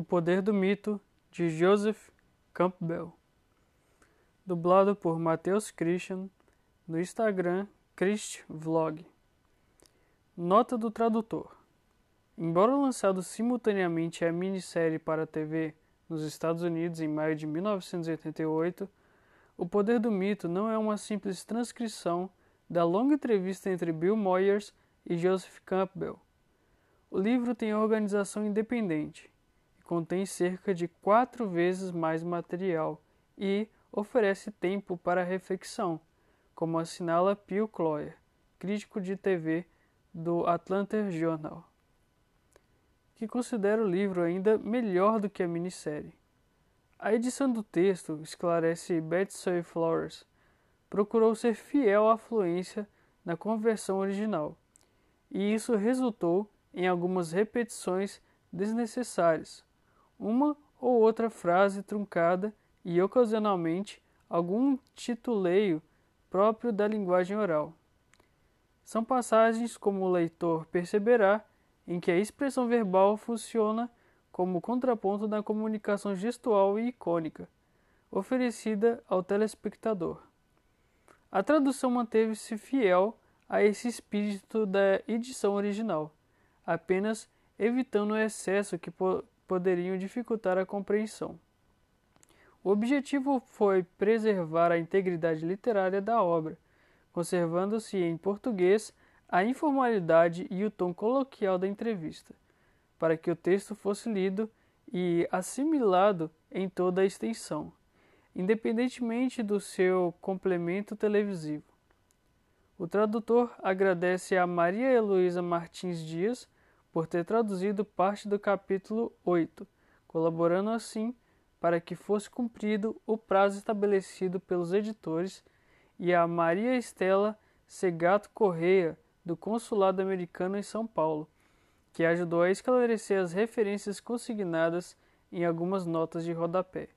O Poder do Mito, de Joseph Campbell. Dublado por Matheus Christian no Instagram ChristVlog. Nota do tradutor. Embora lançado simultaneamente a minissérie para a TV nos Estados Unidos em maio de 1988, O Poder do Mito não é uma simples transcrição da longa entrevista entre Bill Moyers e Joseph Campbell. O livro tem organização independente contém cerca de quatro vezes mais material e oferece tempo para reflexão, como assinala Phil Cloyer, crítico de TV do Atlanta Journal, que considera o livro ainda melhor do que a minissérie. A edição do texto, esclarece Betsy Flores, procurou ser fiel à fluência na conversão original, e isso resultou em algumas repetições desnecessárias, uma ou outra frase truncada e, ocasionalmente, algum tituleio próprio da linguagem oral. São passagens, como o leitor perceberá, em que a expressão verbal funciona como contraponto da comunicação gestual e icônica, oferecida ao telespectador. A tradução manteve-se fiel a esse espírito da edição original, apenas evitando o excesso que poderiam dificultar a compreensão. O objetivo foi preservar a integridade literária da obra, conservando-se em português a informalidade e o tom coloquial da entrevista, para que o texto fosse lido e assimilado em toda a extensão, independentemente do seu complemento televisivo. O tradutor agradece a Maria Heloísa Martins Dias por ter traduzido parte do capítulo 8, colaborando assim para que fosse cumprido o prazo estabelecido pelos editores, e a Maria Estela Segato Correia, do Consulado Americano em São Paulo, que ajudou a esclarecer as referências consignadas em algumas notas de rodapé,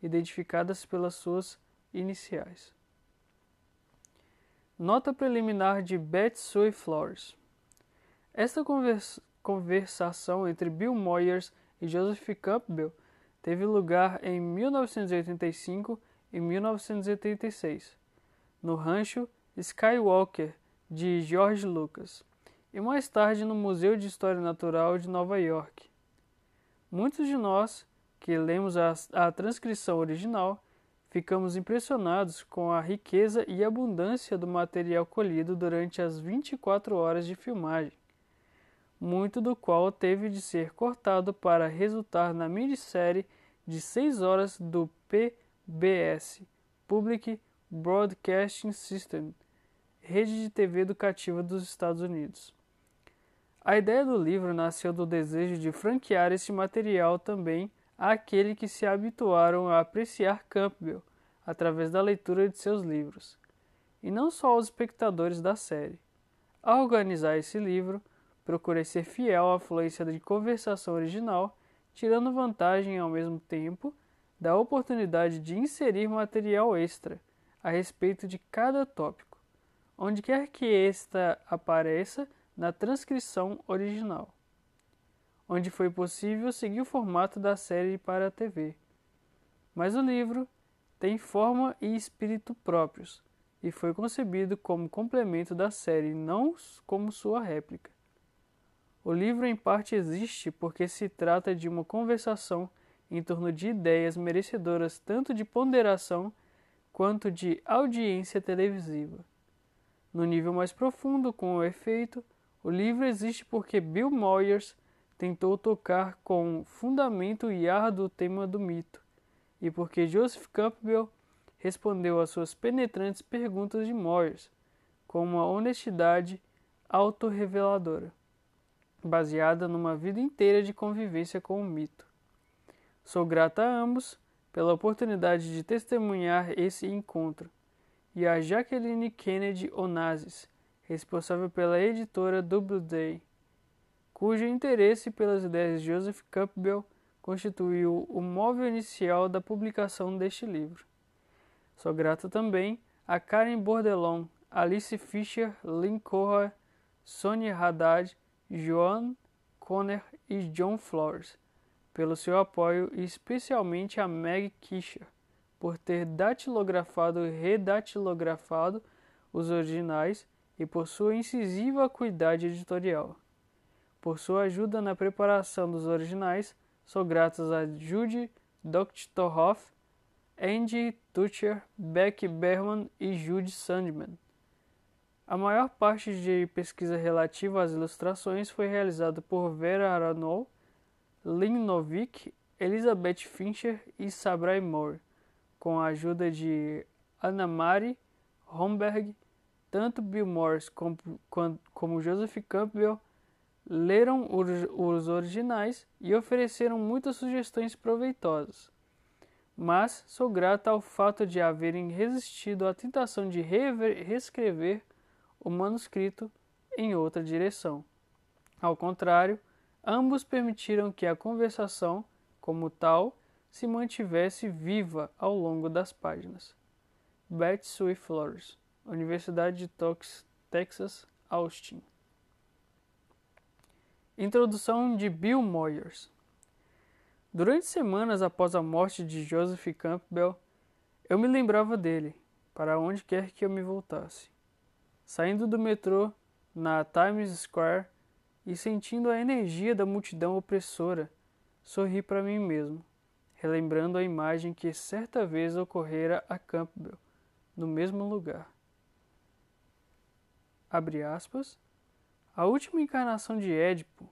identificadas pelas suas iniciais. Nota preliminar de Betsy Flores. Esta conversação entre Bill Moyers e Joseph Campbell teve lugar em 1985 e 1986, no rancho Skywalker de George Lucas, e mais tarde no Museu de História Natural de Nova York. Muitos de nós, que lemos a, a transcrição original, ficamos impressionados com a riqueza e abundância do material colhido durante as 24 horas de filmagem muito do qual teve de ser cortado para resultar na minissérie de seis horas do PBS Public Broadcasting System, rede de TV educativa dos Estados Unidos. A ideia do livro nasceu do desejo de franquear este material também àqueles que se habituaram a apreciar Campbell através da leitura de seus livros, e não só aos espectadores da série. Ao organizar esse livro, Procurei ser fiel à fluência de conversação original, tirando vantagem ao mesmo tempo da oportunidade de inserir material extra a respeito de cada tópico, onde quer que esta apareça na transcrição original, onde foi possível seguir o formato da série para a TV. Mas o livro tem forma e espírito próprios e foi concebido como complemento da série, não como sua réplica. O livro, em parte, existe porque se trata de uma conversação em torno de ideias merecedoras tanto de ponderação quanto de audiência televisiva. No nível mais profundo, com o efeito, o livro existe porque Bill Moyers tentou tocar com fundamento e árduo o tema do mito, e porque Joseph Campbell respondeu às suas penetrantes perguntas de Moyers com uma honestidade autorreveladora baseada numa vida inteira de convivência com o mito. Sou grata a ambos pela oportunidade de testemunhar esse encontro, e a Jacqueline Kennedy Onassis, responsável pela editora Doubleday, cujo interesse pelas ideias de Joseph Campbell constituiu o móvel inicial da publicação deste livro. Sou grata também a Karen Bordelon, Alice Fischer, Lynn Corra, Sonia Haddad Joan Conner e John Flores pelo seu apoio e especialmente a Meg Kischer por ter datilografado e redatilografado os originais e por sua incisiva acuidade editorial. Por sua ajuda na preparação dos originais, sou gratas a Judy Doktorhoff, Andy Tutcher, Beck Berman e Judy Sandman. A maior parte de pesquisa relativa às ilustrações foi realizada por Vera Aranol, Lynn Novick, Elizabeth Fincher e Sabrai Moore, com a ajuda de Anna Marie Homberg. Tanto Bill Morris como, como Joseph Campbell leram os originais e ofereceram muitas sugestões proveitosas. Mas sou grata ao fato de haverem resistido à tentação de reescrever o manuscrito em outra direção. Ao contrário, ambos permitiram que a conversação, como tal, se mantivesse viva ao longo das páginas. Beth Sue Flores, Universidade de Texas, Austin. Introdução de Bill Moyers. Durante semanas após a morte de Joseph Campbell, eu me lembrava dele, para onde quer que eu me voltasse. Saindo do metrô na Times Square e sentindo a energia da multidão opressora, sorri para mim mesmo, relembrando a imagem que certa vez ocorrera a Campbell, no mesmo lugar. Abre aspas. A última encarnação de Édipo.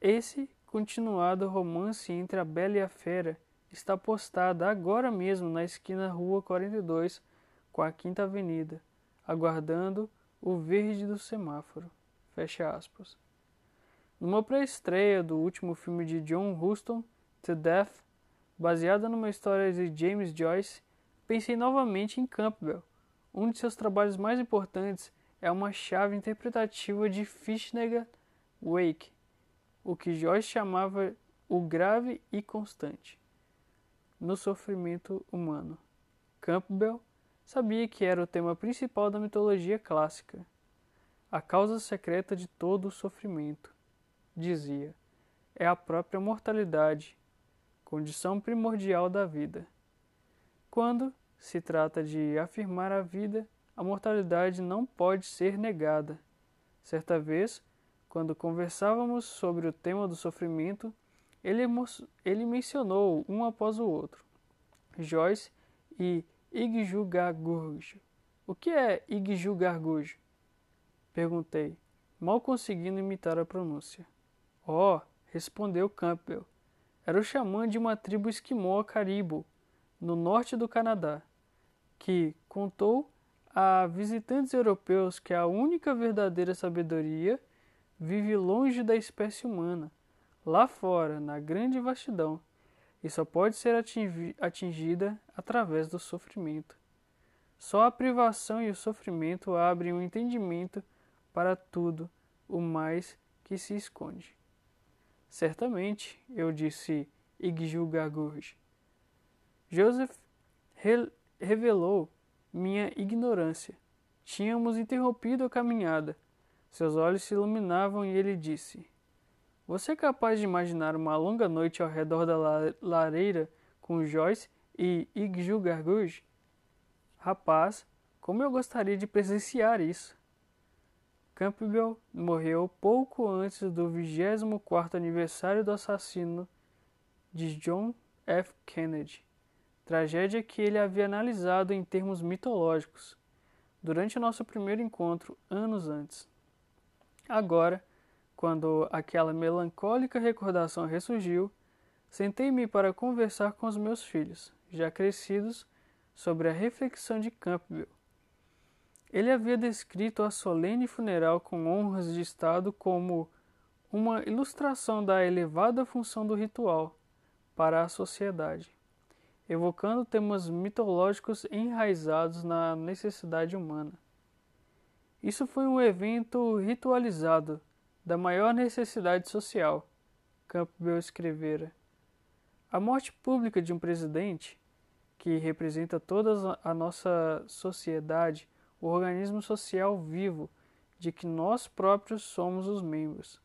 Esse continuado romance entre a Bela e a Fera está postada agora mesmo na esquina Rua 42 com a Quinta Avenida aguardando o verde do semáforo. Fecha aspas. Numa pré-estreia do último filme de John Huston, To Death, baseada numa história de James Joyce, pensei novamente em Campbell. Um de seus trabalhos mais importantes é uma chave interpretativa de Fischneger Wake, o que Joyce chamava o grave e constante no sofrimento humano. Campbell sabia que era o tema principal da mitologia clássica. A causa secreta de todo o sofrimento, dizia, é a própria mortalidade, condição primordial da vida. Quando se trata de afirmar a vida, a mortalidade não pode ser negada. Certa vez, quando conversávamos sobre o tema do sofrimento, ele, ele mencionou um após o outro, Joyce e Igjugargujo. O que é Igjugargujo? Perguntei, mal conseguindo imitar a pronúncia. Oh, respondeu Campbell. Era o xamã de uma tribo esquimó caribo, no norte do Canadá, que contou a visitantes europeus que a única verdadeira sabedoria vive longe da espécie humana, lá fora, na grande vastidão e só pode ser atingida através do sofrimento. Só a privação e o sofrimento abrem o um entendimento para tudo o mais que se esconde. Certamente, eu disse Igjugagurj. Joseph re revelou minha ignorância. Tínhamos interrompido a caminhada. Seus olhos se iluminavam e ele disse: você é capaz de imaginar uma longa noite ao redor da lareira com Joyce e Igju Garguj? Rapaz, como eu gostaria de presenciar isso! Campbell morreu pouco antes do 24º aniversário do assassino de John F. Kennedy, tragédia que ele havia analisado em termos mitológicos durante nosso primeiro encontro anos antes. Agora, quando aquela melancólica recordação ressurgiu, sentei-me para conversar com os meus filhos, já crescidos, sobre a reflexão de Campbell. Ele havia descrito a solene funeral com honras de Estado como uma ilustração da elevada função do ritual para a sociedade, evocando temas mitológicos enraizados na necessidade humana. Isso foi um evento ritualizado da maior necessidade social, Campbell escrevera. A morte pública de um presidente, que representa toda a nossa sociedade, o organismo social vivo de que nós próprios somos os membros,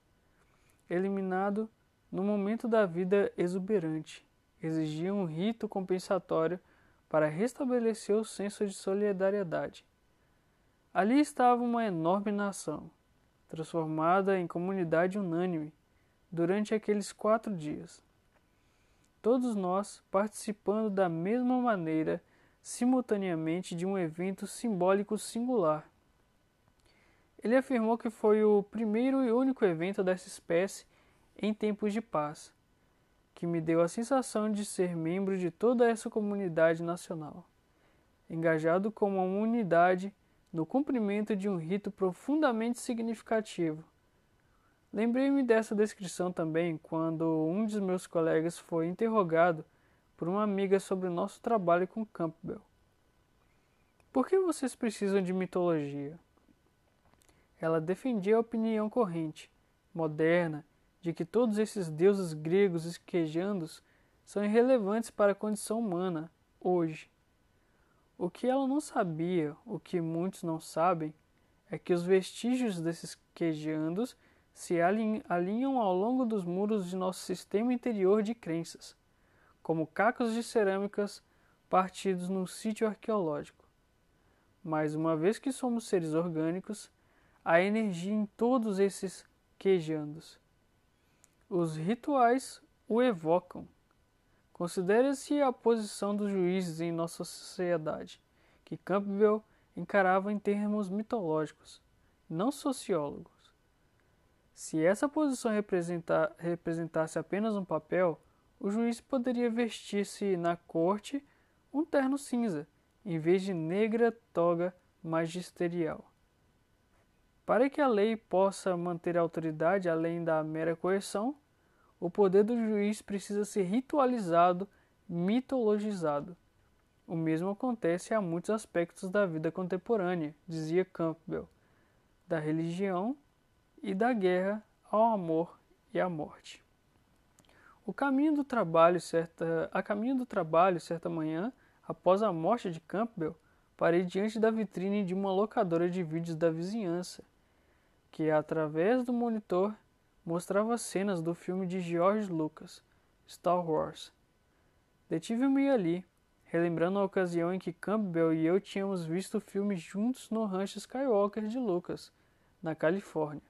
eliminado no momento da vida exuberante, exigia um rito compensatório para restabelecer o senso de solidariedade. Ali estava uma enorme nação, transformada em comunidade unânime durante aqueles quatro dias. Todos nós participando da mesma maneira, simultaneamente, de um evento simbólico singular. Ele afirmou que foi o primeiro e único evento dessa espécie em tempos de paz, que me deu a sensação de ser membro de toda essa comunidade nacional, engajado como uma unidade no cumprimento de um rito profundamente significativo. Lembrei-me dessa descrição também quando um de meus colegas foi interrogado por uma amiga sobre o nosso trabalho com Campbell. Por que vocês precisam de mitologia? Ela defendia a opinião corrente, moderna de que todos esses deuses gregos esquejandos são irrelevantes para a condição humana hoje. O que ela não sabia, o que muitos não sabem, é que os vestígios desses quejandos se alinham ao longo dos muros de nosso sistema interior de crenças, como cacos de cerâmicas partidos num sítio arqueológico. Mas uma vez que somos seres orgânicos, há energia em todos esses quejandos. Os rituais o evocam. Considere-se a posição dos juízes em nossa sociedade, que Campbell encarava em termos mitológicos, não sociólogos. Se essa posição representasse apenas um papel, o juiz poderia vestir-se na corte um terno cinza, em vez de negra toga magisterial. Para que a lei possa manter a autoridade além da mera coerção, o poder do juiz precisa ser ritualizado, mitologizado. O mesmo acontece a muitos aspectos da vida contemporânea, dizia Campbell, da religião e da guerra ao amor e à morte. O caminho do trabalho, certa, a caminho do trabalho, certa manhã, após a morte de Campbell, parei diante da vitrine de uma locadora de vídeos da vizinhança que, através do monitor, mostrava cenas do filme de George Lucas, Star Wars. Detive-me ali, relembrando a ocasião em que Campbell e eu tínhamos visto o filme juntos no rancho Skywalker de Lucas, na Califórnia.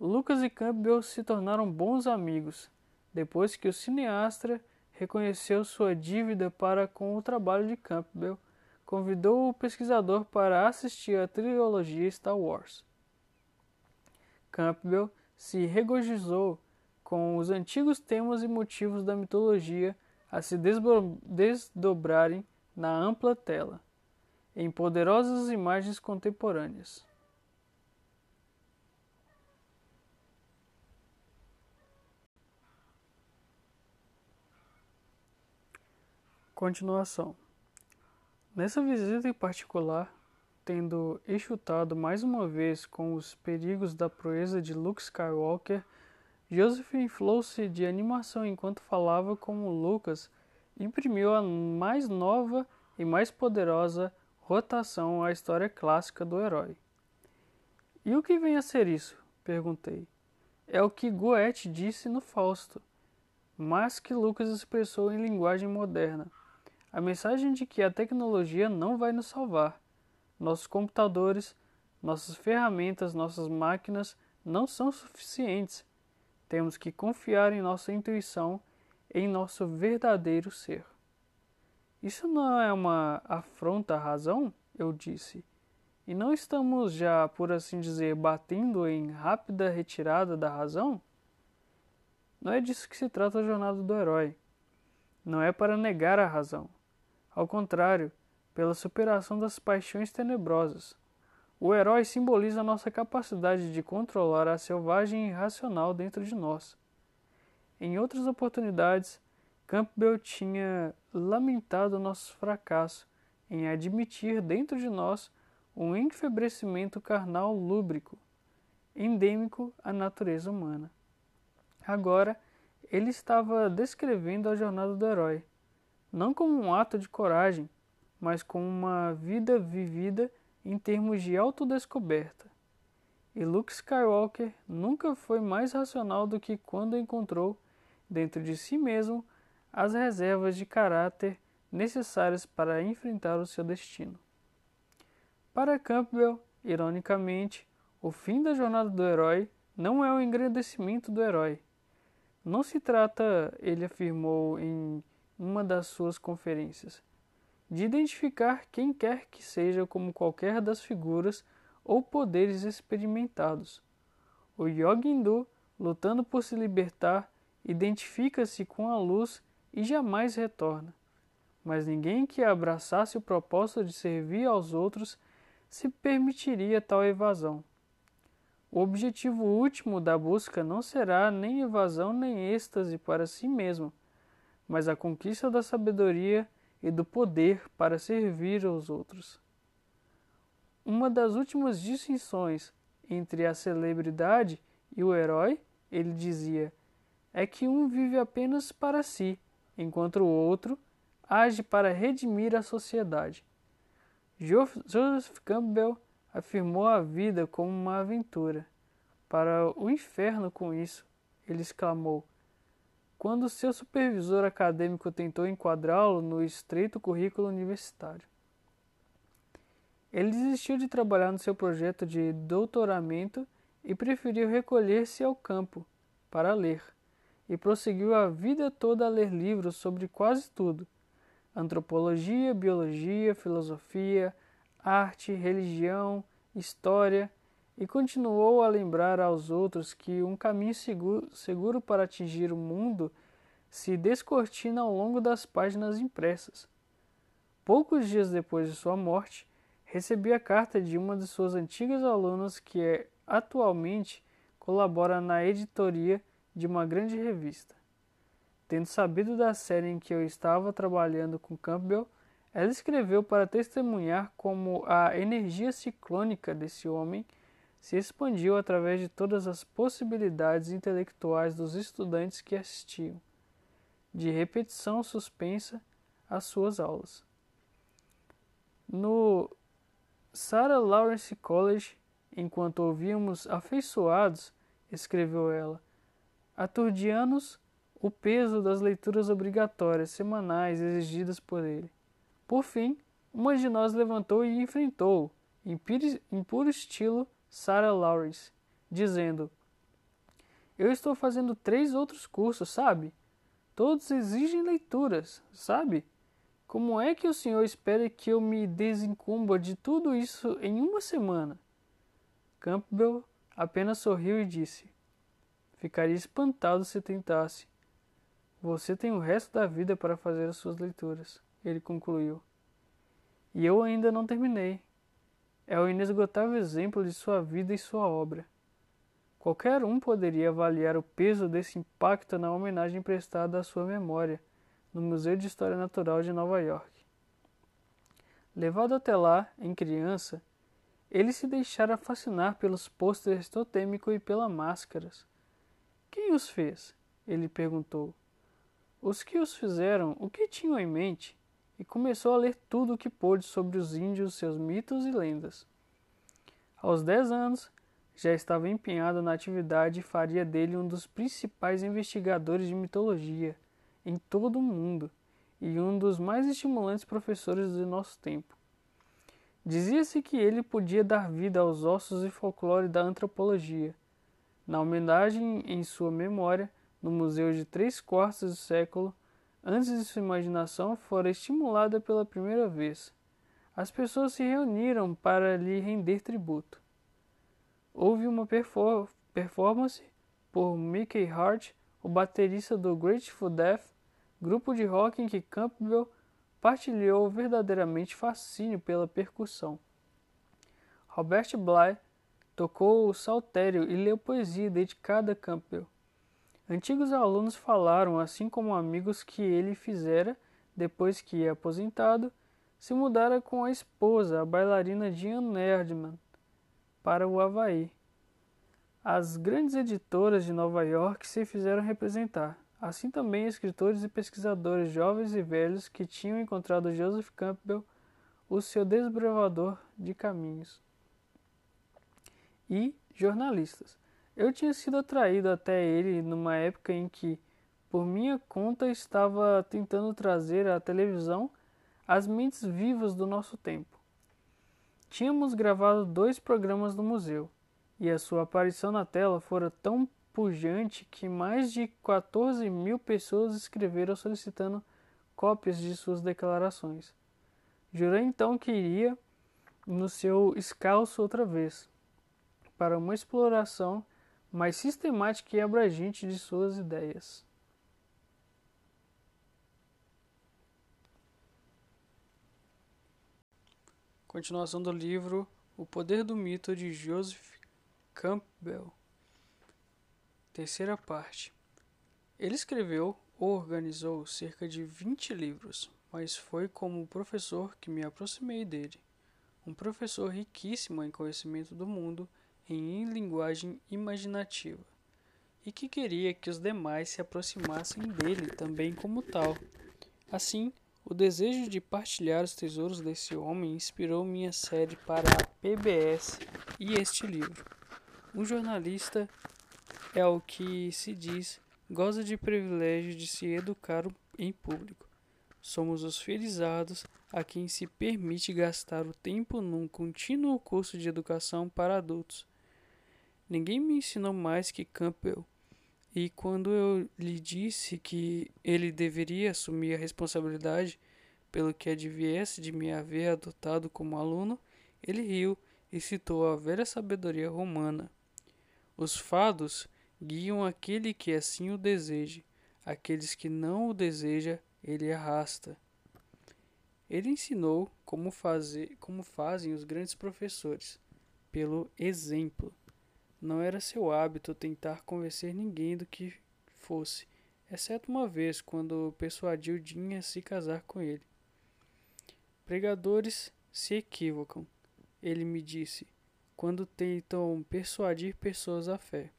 Lucas e Campbell se tornaram bons amigos depois que o cineasta reconheceu sua dívida para com o trabalho de Campbell, convidou o pesquisador para assistir à trilogia Star Wars. Campbell se regozijou com os antigos temas e motivos da mitologia a se desdobrarem na ampla tela, em poderosas imagens contemporâneas. Continuação. Nessa visita em particular, tendo enxutado mais uma vez com os perigos da proeza de Luke Skywalker, Joseph inflou-se de animação enquanto falava como Lucas imprimiu a mais nova e mais poderosa rotação à história clássica do herói. E o que vem a ser isso? perguntei. É o que Goethe disse no Fausto, mas que Lucas expressou em linguagem moderna. A mensagem de que a tecnologia não vai nos salvar, nossos computadores, nossas ferramentas, nossas máquinas não são suficientes. Temos que confiar em nossa intuição, em nosso verdadeiro ser. Isso não é uma afronta à razão? Eu disse. E não estamos já, por assim dizer, batendo em rápida retirada da razão? Não é disso que se trata a jornada do herói. Não é para negar a razão. Ao contrário, pela superação das paixões tenebrosas. O herói simboliza nossa capacidade de controlar a selvagem irracional dentro de nós. Em outras oportunidades, Campbell tinha lamentado nosso fracasso em admitir dentro de nós um enfebrecimento carnal lúbrico, endêmico à natureza humana. Agora, ele estava descrevendo a jornada do herói, não como um ato de coragem, mas com uma vida vivida em termos de autodescoberta. e Luke Skywalker nunca foi mais racional do que quando encontrou, dentro de si mesmo, as reservas de caráter necessárias para enfrentar o seu destino. Para Campbell, ironicamente, o fim da jornada do herói não é o engrandecimento do herói. Não se trata, ele afirmou em uma das suas conferências, de identificar quem quer que seja como qualquer das figuras ou poderes experimentados. O Yogindu, lutando por se libertar, identifica-se com a luz e jamais retorna. Mas ninguém que abraçasse o propósito de servir aos outros se permitiria tal evasão. O objetivo último da busca não será nem evasão nem êxtase para si mesmo, mas a conquista da sabedoria e do poder para servir aos outros. Uma das últimas distinções entre a celebridade e o herói, ele dizia, é que um vive apenas para si, enquanto o outro age para redimir a sociedade. Joseph Campbell afirmou a vida como uma aventura. Para o inferno com isso, ele exclamou, quando seu supervisor acadêmico tentou enquadrá-lo no estreito currículo universitário. Ele desistiu de trabalhar no seu projeto de doutoramento e preferiu recolher-se ao campo para ler, e prosseguiu a vida toda a ler livros sobre quase tudo: antropologia, biologia, filosofia, arte, religião, história, e continuou a lembrar aos outros que um caminho seguro, seguro para atingir o mundo se descortina ao longo das páginas impressas. Poucos dias depois de sua morte, recebi a carta de uma de suas antigas alunas que é, atualmente colabora na editoria de uma grande revista. Tendo sabido da série em que eu estava trabalhando com Campbell, ela escreveu para testemunhar como a energia ciclônica desse homem se expandiu através de todas as possibilidades intelectuais dos estudantes que assistiam, de repetição suspensa às suas aulas. No Sarah Lawrence College, enquanto ouvíamos afeiçoados, escreveu ela, aturdianos o peso das leituras obrigatórias semanais exigidas por ele. Por fim, uma de nós levantou e enfrentou, em puro estilo Sarah Lawrence, dizendo: Eu estou fazendo três outros cursos, sabe? Todos exigem leituras, sabe? Como é que o senhor espera que eu me desincumba de tudo isso em uma semana? Campbell apenas sorriu e disse: Ficaria espantado se tentasse. Você tem o resto da vida para fazer as suas leituras, ele concluiu. E eu ainda não terminei. É o inesgotável exemplo de sua vida e sua obra. Qualquer um poderia avaliar o peso desse impacto na homenagem prestada à sua memória no Museu de História Natural de Nova York. Levado até lá, em criança, ele se deixara fascinar pelos pôsteres totêmico e pelas máscaras. Quem os fez? Ele perguntou. Os que os fizeram, o que tinham em mente? E começou a ler tudo o que pôde sobre os índios, seus mitos e lendas. Aos dez anos, já estava empenhado na atividade e faria dele um dos principais investigadores de mitologia em todo o mundo e um dos mais estimulantes professores do nosso tempo. Dizia-se que ele podia dar vida aos ossos e folclore da antropologia. Na homenagem em sua memória, no Museu de Três Quartos do Século, antes de sua imaginação fora estimulada pela primeira vez, as pessoas se reuniram para lhe render tributo. Houve uma performance por Mickey Hart, o baterista do Grateful Dead, grupo de rock em que Campbell partilhou verdadeiramente fascínio pela percussão. Robert Bly tocou o saltério e leu poesia dedicada a Campbell. Antigos alunos falaram, assim como amigos, que ele fizera, depois que aposentado, se mudara com a esposa, a bailarina Diane Erdmann, para o Havaí. As grandes editoras de Nova York se fizeram representar assim também escritores e pesquisadores jovens e velhos que tinham encontrado Joseph Campbell o seu desbravador de caminhos. E jornalistas. Eu tinha sido atraído até ele numa época em que, por minha conta, estava tentando trazer à televisão as mentes vivas do nosso tempo. Tínhamos gravado dois programas no museu, e a sua aparição na tela fora tão pujante que mais de 14 mil pessoas escreveram solicitando cópias de suas declarações. Jurei então que iria no seu escalço outra vez, para uma exploração mais sistemática e abrangente de suas ideias. Continuação do livro O Poder do Mito de Joseph Campbell. Terceira parte. Ele escreveu ou organizou cerca de 20 livros, mas foi como professor que me aproximei dele. Um professor riquíssimo em conhecimento do mundo em linguagem imaginativa, e que queria que os demais se aproximassem dele também como tal. Assim, o desejo de partilhar os tesouros desse homem inspirou minha série para a PBS e este livro. Um jornalista é o que se diz goza de privilégio de se educar em público. Somos os felizados a quem se permite gastar o tempo num contínuo curso de educação para adultos. Ninguém me ensinou mais que Campbell, e quando eu lhe disse que ele deveria assumir a responsabilidade pelo que adviesse de me haver adotado como aluno, ele riu e citou a velha sabedoria romana. Os fados guiam aquele que assim o deseje, aqueles que não o deseja, ele arrasta. Ele ensinou como, fazer, como fazem os grandes professores, pelo exemplo. Não era seu hábito tentar convencer ninguém do que fosse, exceto uma vez, quando persuadiu Dinha a se casar com ele. Pregadores se equivocam, ele me disse, quando tentam persuadir pessoas à fé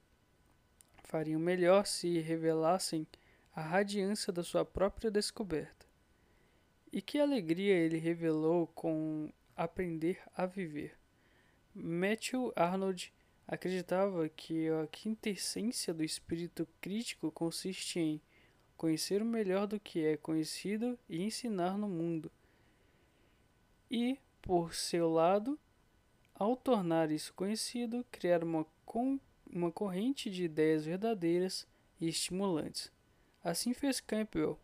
fariam melhor se revelassem a radiância da sua própria descoberta. E que alegria ele revelou com aprender a viver. Matthew Arnold acreditava que a quintessência do espírito crítico consiste em conhecer o melhor do que é conhecido e ensinar no mundo. E, por seu lado, ao tornar isso conhecido, criar uma uma corrente de ideias verdadeiras e estimulantes. Assim fez Campbell.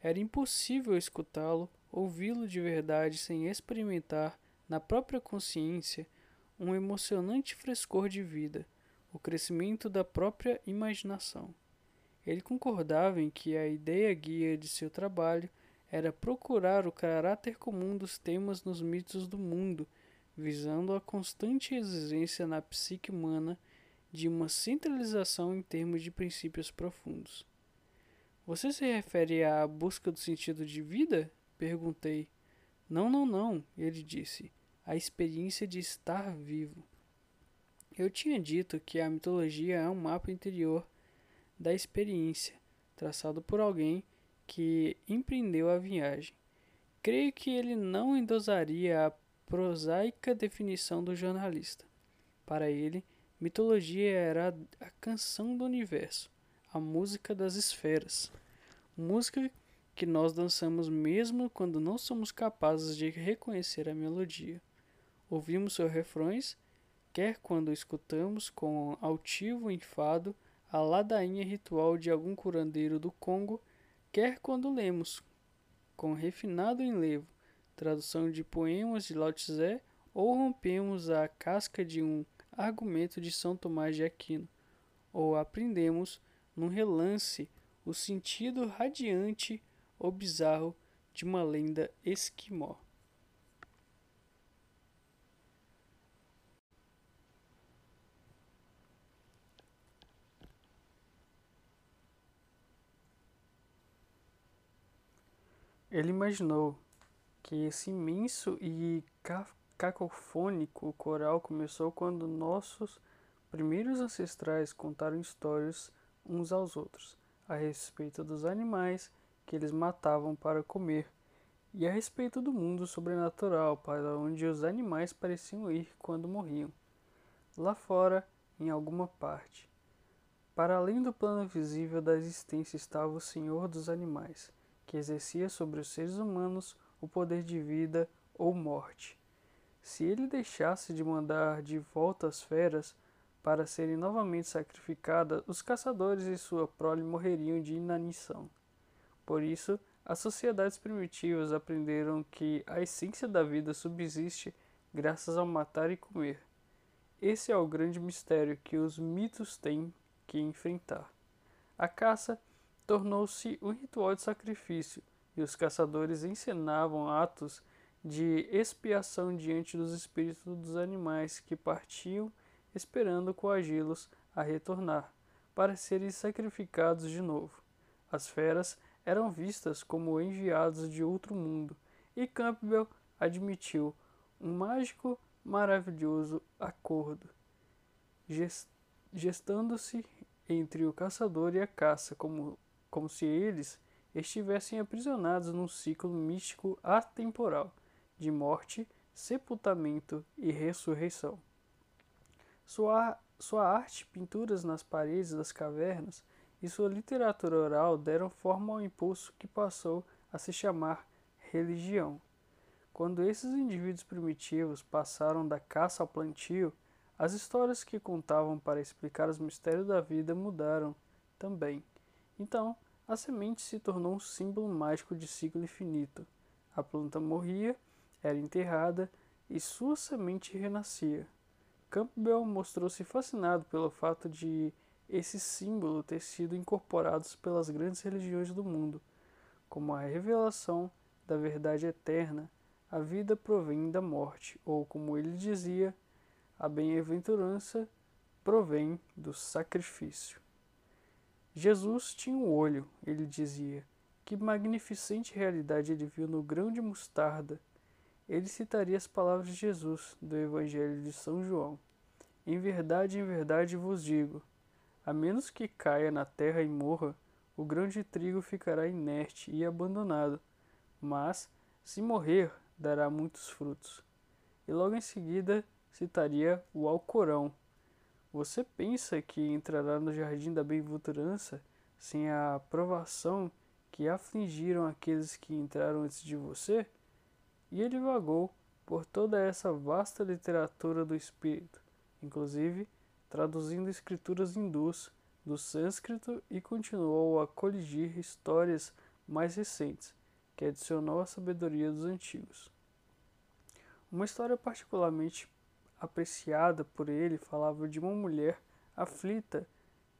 Era impossível escutá-lo, ouvi-lo de verdade sem experimentar na própria consciência um emocionante frescor de vida, o crescimento da própria imaginação. Ele concordava em que a ideia guia de seu trabalho era procurar o caráter comum dos temas nos mitos do mundo, visando a constante existência na psique humana de uma centralização em termos de princípios profundos. Você se refere à busca do sentido de vida? Perguntei. Não, não, não, ele disse. A experiência de estar vivo. Eu tinha dito que a mitologia é um mapa interior da experiência, traçado por alguém que empreendeu a viagem. Creio que ele não endosaria a prosaica definição do jornalista. Para ele, Mitologia era a canção do universo, a música das esferas. Música que nós dançamos mesmo quando não somos capazes de reconhecer a melodia. Ouvimos seus refrões, quer quando escutamos com altivo enfado a ladainha ritual de algum curandeiro do Congo, quer quando lemos com refinado enlevo tradução de poemas de Lao Tse ou rompemos a casca de um argumento de São Tomás de Aquino, ou aprendemos num relance o sentido radiante ou bizarro de uma lenda esquimó. Ele imaginou que esse imenso e cacofônico coral começou quando nossos primeiros ancestrais contaram histórias uns aos outros a respeito dos animais que eles matavam para comer e a respeito do mundo sobrenatural para onde os animais pareciam ir quando morriam. Lá fora, em alguma parte. Para além do plano visível da existência estava o Senhor dos animais, que exercia sobre os seres humanos o poder de vida ou morte. Se ele deixasse de mandar de volta as feras para serem novamente sacrificadas, os caçadores e sua prole morreriam de inanição. Por isso, as sociedades primitivas aprenderam que a essência da vida subsiste graças ao matar e comer. Esse é o grande mistério que os mitos têm que enfrentar. A caça tornou-se um ritual de sacrifício e os caçadores encenavam atos de expiação diante dos espíritos dos animais que partiam esperando coagi-los a retornar, para serem sacrificados de novo. As feras eram vistas como enviados de outro mundo, e Campbell admitiu um mágico, maravilhoso acordo, gestando-se entre o caçador e a caça, como, como se eles estivessem aprisionados num ciclo místico atemporal de morte, sepultamento e ressurreição. Sua, sua arte, pinturas nas paredes das cavernas e sua literatura oral deram forma ao impulso que passou a se chamar religião. Quando esses indivíduos primitivos passaram da caça ao plantio, as histórias que contavam para explicar os mistérios da vida mudaram também. Então, a semente se tornou um símbolo mágico de ciclo infinito. A planta morria, era enterrada e sua semente renascia. Campbell mostrou-se fascinado pelo fato de esse símbolo ter sido incorporado pelas grandes religiões do mundo, como a revelação da verdade eterna a vida provém da morte, ou como ele dizia, a bem-aventurança provém do sacrifício. Jesus tinha um olho, ele dizia. Que magnificente realidade ele viu no grão de mostarda. Ele citaria as palavras de Jesus do Evangelho de São João. Em verdade, em verdade vos digo: a menos que caia na terra e morra, o grão de trigo ficará inerte e abandonado. Mas, se morrer, dará muitos frutos. E logo em seguida citaria o Alcorão. Você pensa que entrará no jardim da bem-aventurança sem a aprovação que afligiram aqueles que entraram antes de você? E ele vagou por toda essa vasta literatura do espírito, inclusive traduzindo escrituras hindus do sânscrito e continuou a coligir histórias mais recentes, que adicionou à sabedoria dos antigos. Uma história particularmente apreciada por ele falava de uma mulher aflita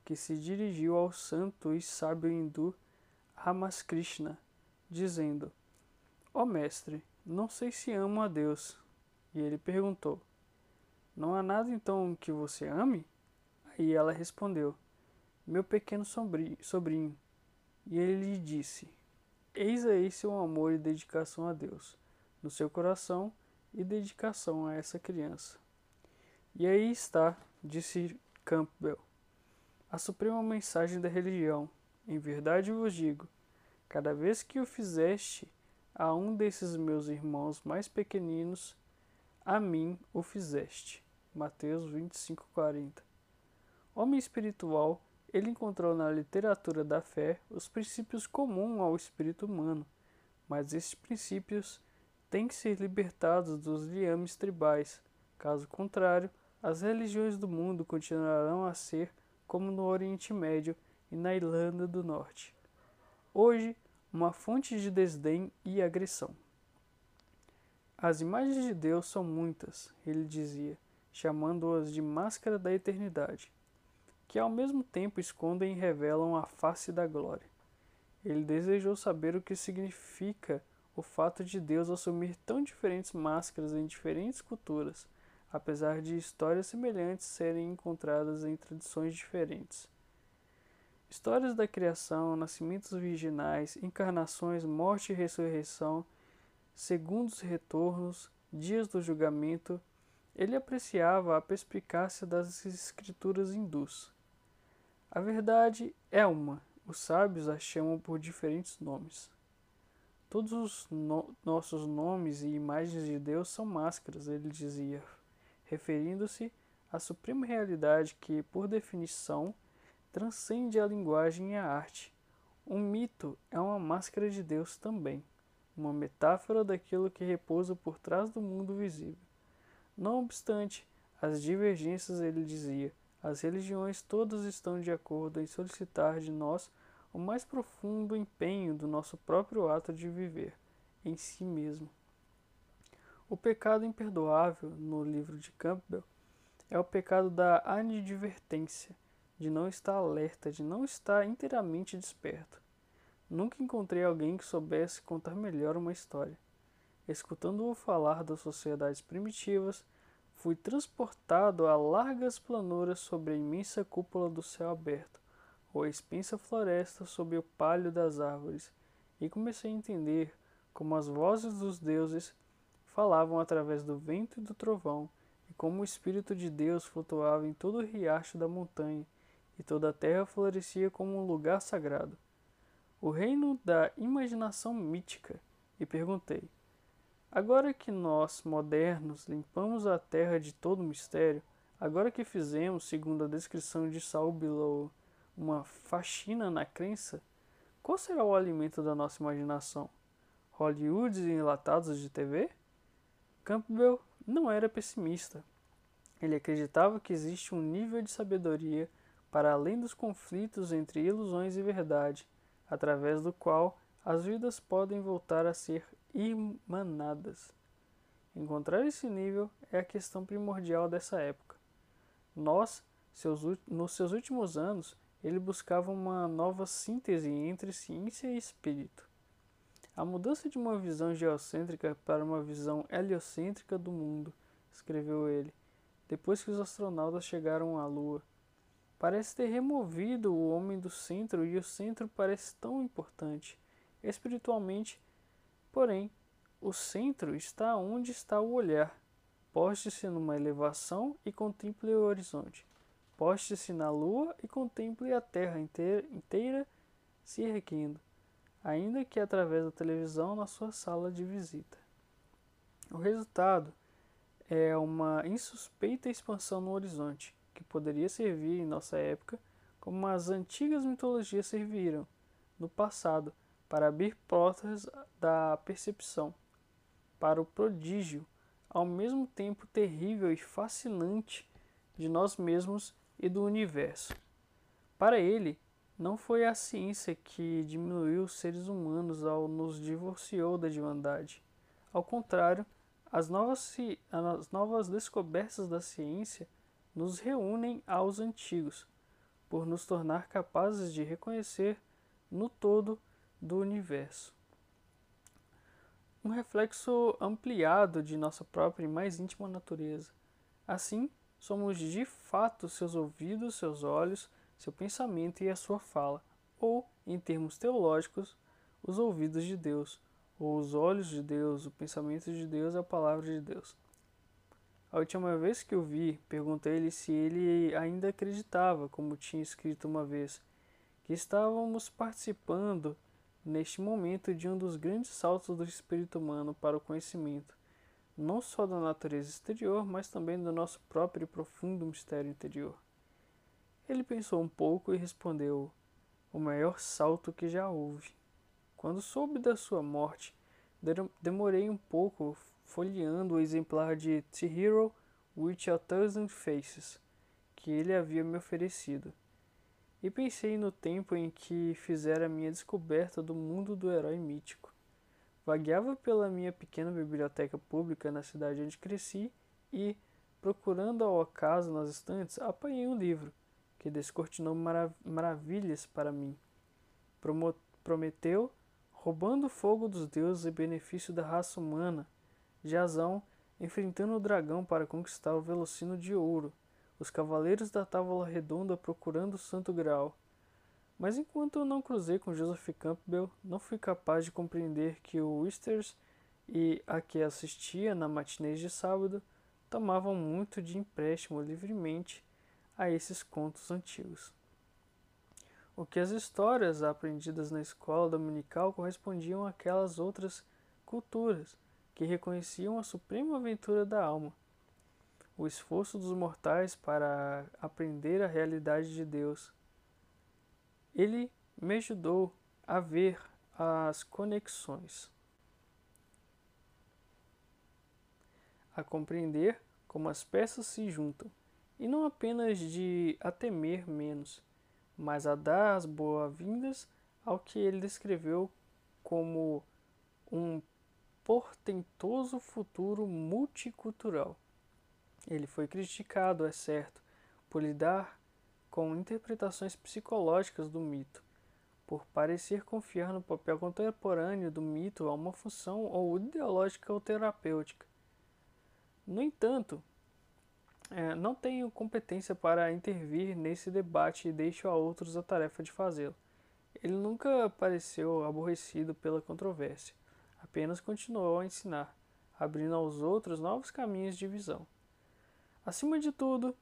que se dirigiu ao santo e sábio hindu Ramaskrishna, dizendo: Ó oh, mestre, não sei se amo a Deus. E ele perguntou: Não há nada então que você ame? Aí ela respondeu: Meu pequeno sobrinho. E ele lhe disse: Eis aí seu amor e dedicação a Deus. No seu coração e dedicação a essa criança. E aí está, disse Campbell, a suprema mensagem da religião. Em verdade vos digo: cada vez que o fizeste a um desses meus irmãos mais pequeninos, a mim o fizeste. Mateus 25:40. Homem espiritual ele encontrou na literatura da fé os princípios comuns ao espírito humano, mas esses princípios têm que ser libertados dos liames tribais. Caso contrário, as religiões do mundo continuarão a ser como no Oriente Médio e na Irlanda do Norte. Hoje, uma fonte de desdém e agressão. As imagens de Deus são muitas, ele dizia, chamando-as de máscara da eternidade que ao mesmo tempo escondem e revelam a face da glória. Ele desejou saber o que significa o fato de Deus assumir tão diferentes máscaras em diferentes culturas, apesar de histórias semelhantes serem encontradas em tradições diferentes. Histórias da criação, nascimentos virginais, encarnações, morte e ressurreição, segundos retornos, dias do julgamento, ele apreciava a perspicácia das escrituras hindus. A verdade é uma, os sábios a chamam por diferentes nomes. Todos os no nossos nomes e imagens de Deus são máscaras, ele dizia, referindo-se a suprema realidade que, por definição, transcende a linguagem e a arte. Um mito é uma máscara de Deus também, uma metáfora daquilo que repousa por trás do mundo visível. Não obstante as divergências, ele dizia, as religiões todas estão de acordo em solicitar de nós o mais profundo empenho do nosso próprio ato de viver, em si mesmo. O pecado imperdoável, no livro de Campbell, é o pecado da advertência, de não estar alerta, de não estar inteiramente desperto. Nunca encontrei alguém que soubesse contar melhor uma história. Escutando-o falar das sociedades primitivas, fui transportado a largas planuras sobre a imensa cúpula do céu aberto, ou a extensa floresta sob o palho das árvores, e comecei a entender como as vozes dos deuses falavam através do vento e do trovão, e como o Espírito de Deus flutuava em todo o riacho da montanha, e toda a terra florescia como um lugar sagrado. O reino da imaginação mítica, e perguntei: Agora que nós, modernos, limpamos a terra de todo mistério, agora que fizemos, segundo a descrição de Saul Below, uma faxina na crença, qual será o alimento da nossa imaginação? Hollywoods enlatados de TV? Campbell não era pessimista. Ele acreditava que existe um nível de sabedoria para além dos conflitos entre ilusões e verdade, através do qual as vidas podem voltar a ser irmanadas. Encontrar esse nível é a questão primordial dessa época. Nós, seus, nos seus últimos anos, ele buscava uma nova síntese entre ciência e espírito. A mudança de uma visão geocêntrica para uma visão heliocêntrica do mundo, escreveu ele, depois que os astronautas chegaram à Lua. Parece ter removido o homem do centro e o centro parece tão importante. Espiritualmente, porém, o centro está onde está o olhar. Poste-se numa elevação e contemple o horizonte. Poste-se na lua e contemple a terra inteira, inteira se erguendo ainda que através da televisão na sua sala de visita. O resultado é uma insuspeita expansão no horizonte, que poderia servir em nossa época como as antigas mitologias serviram no passado para abrir portas da percepção para o prodígio, ao mesmo tempo terrível e fascinante de nós mesmos e do universo. Para ele, não foi a ciência que diminuiu os seres humanos ao nos divorciou da divindade. Ao contrário, as novas, as novas descobertas da ciência nos reúnem aos antigos, por nos tornar capazes de reconhecer no todo do universo. Um reflexo ampliado de nossa própria e mais íntima natureza. Assim, somos de fato seus ouvidos, seus olhos, seu pensamento e a sua fala, ou, em termos teológicos, os ouvidos de Deus, ou os olhos de Deus, o pensamento de Deus a palavra de Deus. A última vez que o vi, perguntei-lhe se ele ainda acreditava, como tinha escrito uma vez, que estávamos participando neste momento de um dos grandes saltos do espírito humano para o conhecimento, não só da natureza exterior, mas também do nosso próprio e profundo mistério interior. Ele pensou um pouco e respondeu: O maior salto que já houve. Quando soube da sua morte, demorei um pouco folheando o exemplar de The Hero with a Thousand Faces que ele havia me oferecido. E pensei no tempo em que fizera a minha descoberta do mundo do herói mítico. Vagueava pela minha pequena biblioteca pública na cidade onde cresci e, procurando ao acaso nas estantes, apanhei um livro que descortinou marav maravilhas para mim. Promo prometeu, roubando o fogo dos deuses e benefício da raça humana, Jazão enfrentando o dragão para conquistar o velocino de ouro, os cavaleiros da tábua redonda procurando o santo grau. Mas enquanto eu não cruzei com Joseph Campbell, não fui capaz de compreender que o Wisters e a que assistia na matinês de sábado tomavam muito de empréstimo livremente a esses contos antigos. O que as histórias aprendidas na escola dominical correspondiam àquelas outras culturas que reconheciam a suprema aventura da alma. o esforço dos mortais para aprender a realidade de Deus. Ele me ajudou a ver as conexões, a compreender como as peças se juntam, e não apenas de a temer menos, mas a dar as boas-vindas ao que ele descreveu como um portentoso futuro multicultural. Ele foi criticado, é certo, por lidar com interpretações psicológicas do mito, por parecer confiar no papel contemporâneo do mito a uma função ou ideológica ou terapêutica. No entanto, é, não tenho competência para intervir nesse debate e deixo a outros a tarefa de fazê-lo. Ele nunca pareceu aborrecido pela controvérsia, apenas continuou a ensinar, abrindo aos outros novos caminhos de visão. Acima de tudo,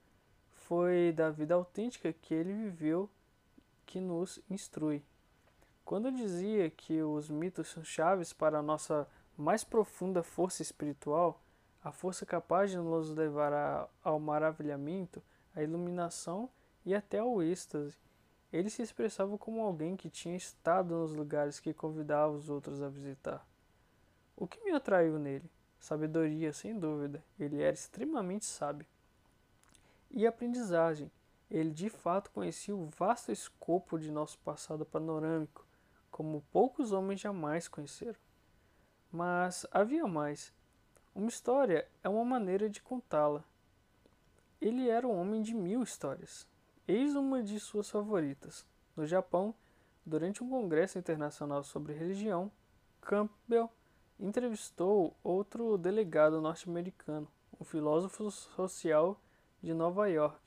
foi da vida autêntica que ele viveu que nos instrui. Quando eu dizia que os mitos são chaves para a nossa mais profunda força espiritual, a força capaz de nos levar ao maravilhamento, à iluminação e até ao êxtase, ele se expressava como alguém que tinha estado nos lugares que convidava os outros a visitar. O que me atraiu nele? Sabedoria, sem dúvida. Ele era extremamente sábio e aprendizagem. Ele de fato conhecia o vasto escopo de nosso passado panorâmico, como poucos homens jamais conheceram. Mas havia mais. Uma história é uma maneira de contá-la. Ele era um homem de mil histórias. Eis uma de suas favoritas. No Japão, durante um congresso internacional sobre religião, Campbell entrevistou outro delegado norte-americano, um filósofo social de Nova York,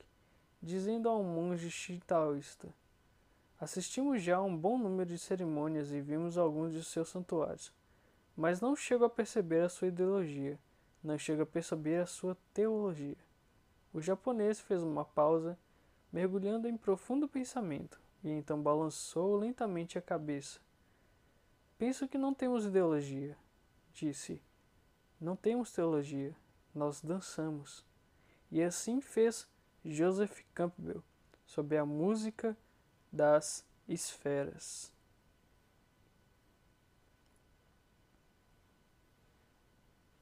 dizendo a um monge shintoísta: Assistimos já a um bom número de cerimônias e vimos alguns de seus santuários, mas não chego a perceber a sua ideologia, não chego a perceber a sua teologia. O japonês fez uma pausa, mergulhando em profundo pensamento, e então balançou lentamente a cabeça. Penso que não temos ideologia, disse. Não temos teologia, nós dançamos. E assim fez Joseph Campbell, sob a música das esferas.